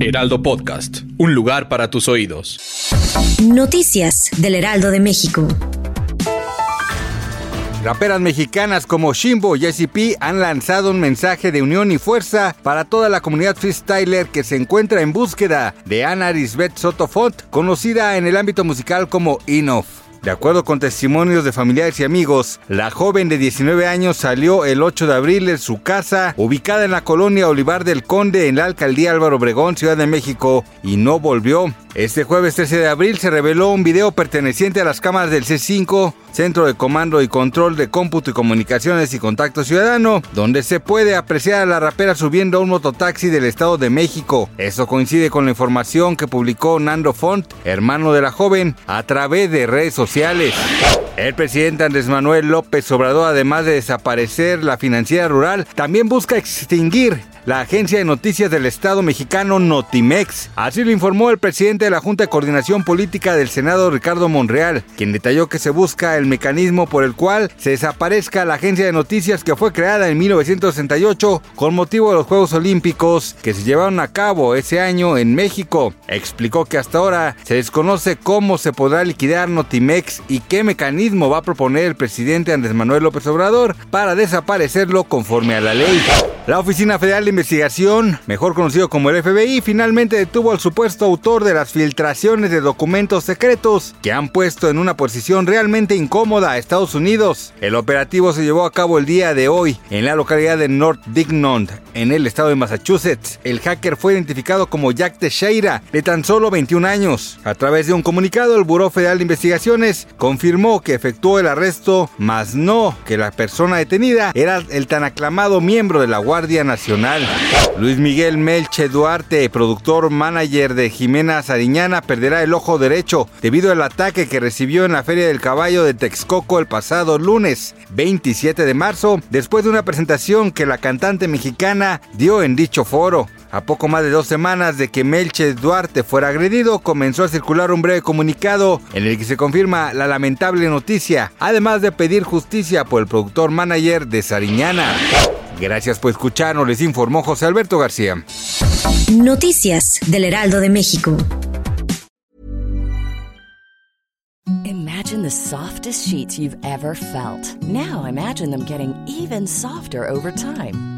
Heraldo Podcast. Un lugar para tus oídos. Noticias del Heraldo de México. Raperas mexicanas como Shimbo y Jessie P han lanzado un mensaje de unión y fuerza para toda la comunidad freestyler que se encuentra en búsqueda de Ana Risbeth Sotofont, conocida en el ámbito musical como Inoff. De acuerdo con testimonios de familiares y amigos, la joven de 19 años salió el 8 de abril de su casa, ubicada en la colonia Olivar del Conde, en la alcaldía Álvaro Obregón, Ciudad de México, y no volvió. Este jueves 13 de abril se reveló un video perteneciente a las cámaras del C5, Centro de Comando y Control de Cómputo y Comunicaciones y Contacto Ciudadano, donde se puede apreciar a la rapera subiendo a un mototaxi del Estado de México. Eso coincide con la información que publicó Nando Font, hermano de la joven, a través de redes sociales. El presidente Andrés Manuel López Obrador, además de desaparecer la financiera rural, también busca extinguir la agencia de noticias del Estado mexicano Notimex. Así lo informó el presidente de la Junta de Coordinación Política del Senado, Ricardo Monreal, quien detalló que se busca el mecanismo por el cual se desaparezca la agencia de noticias que fue creada en 1968 con motivo de los Juegos Olímpicos que se llevaron a cabo ese año en México. Explicó que hasta ahora se desconoce cómo se podrá liquidar Notimex y qué mecanismo va a proponer el presidente Andrés Manuel López Obrador para desaparecerlo conforme a la ley. La Oficina Federal de Investigación, mejor conocido como el FBI, finalmente detuvo al supuesto autor de las filtraciones de documentos secretos que han puesto en una posición realmente incómoda a Estados Unidos. El operativo se llevó a cabo el día de hoy en la localidad de North Dignond, en el estado de Massachusetts. El hacker fue identificado como Jack Teixeira, de tan solo 21 años. A través de un comunicado, el Buró Federal de Investigaciones confirmó que efectuó el arresto, mas no que la persona detenida era el tan aclamado miembro de la Guardia Nacional. Luis Miguel Melche Duarte, productor manager de Jimena Sariñana, perderá el ojo derecho debido al ataque que recibió en la Feria del Caballo de Texcoco el pasado lunes 27 de marzo, después de una presentación que la cantante mexicana dio en dicho foro. A poco más de dos semanas de que Melche Duarte fuera agredido, comenzó a circular un breve comunicado en el que se confirma la lamentable noticia, además de pedir justicia por el productor manager de Sariñana. Gracias por escucharnos, les informó José Alberto García. Noticias del Heraldo de México. Imagine the softest sheets you've ever felt. Now imagine them getting even softer over time.